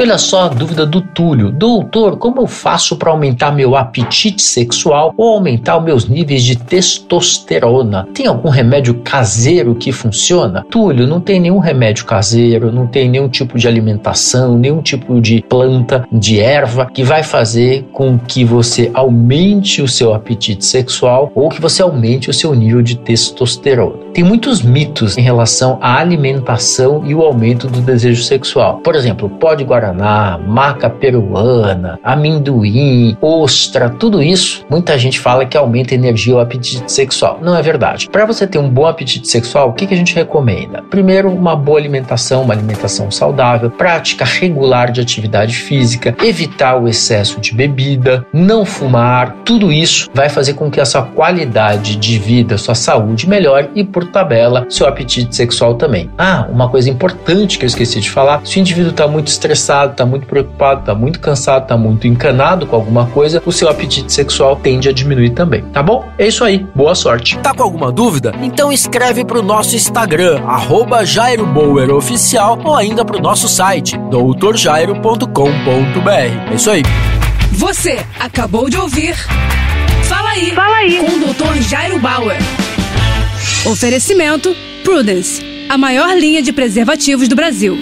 Olha só a dúvida do Túlio. Doutor, como eu faço para aumentar meu apetite sexual ou aumentar meus níveis de testosterona? Tem algum remédio caseiro que funciona? Túlio, não tem nenhum remédio caseiro, não tem nenhum tipo de alimentação, nenhum tipo de planta, de erva que vai fazer com que você aumente o seu apetite sexual ou que você aumente o seu nível de testosterona. Tem muitos mitos em relação à alimentação e o aumento do desejo sexual. Por exemplo, pode guardar maca peruana, amendoim, ostra, tudo isso, muita gente fala que aumenta a energia ou apetite sexual. Não é verdade. Para você ter um bom apetite sexual, o que, que a gente recomenda? Primeiro, uma boa alimentação, uma alimentação saudável, prática regular de atividade física, evitar o excesso de bebida, não fumar, tudo isso vai fazer com que a sua qualidade de vida, sua saúde melhore e, por tabela, seu apetite sexual também. Ah, uma coisa importante que eu esqueci de falar: se o indivíduo está muito estressado, estressado, está muito preocupado, está muito cansado, está muito encanado com alguma coisa, o seu apetite sexual tende a diminuir também, tá bom? É isso aí, boa sorte. Tá com alguma dúvida? Então escreve pro nosso Instagram, arroba Jairo Bauer Oficial, ou ainda pro nosso site, doutorjairo.com.br. É isso aí. Você acabou de ouvir Fala aí, Fala aí. com o Dr. Jairo Bauer. Oferecimento Prudence, a maior linha de preservativos do Brasil.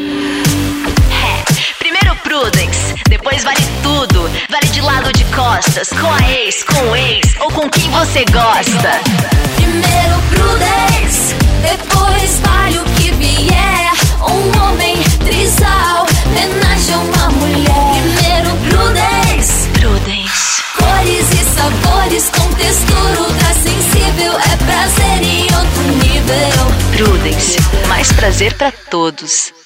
Prudence. Depois vale tudo. Vale de lado de costas, com a ex, com o ex ou com quem você gosta. Primeiro Prudence, depois vale o que vier. Um homem trisal, homenagem a uma mulher. Primeiro Prudence, Prudence. Cores e sabores com textura ultra sensível. É prazer em outro nível. Prudence, mais prazer para todos.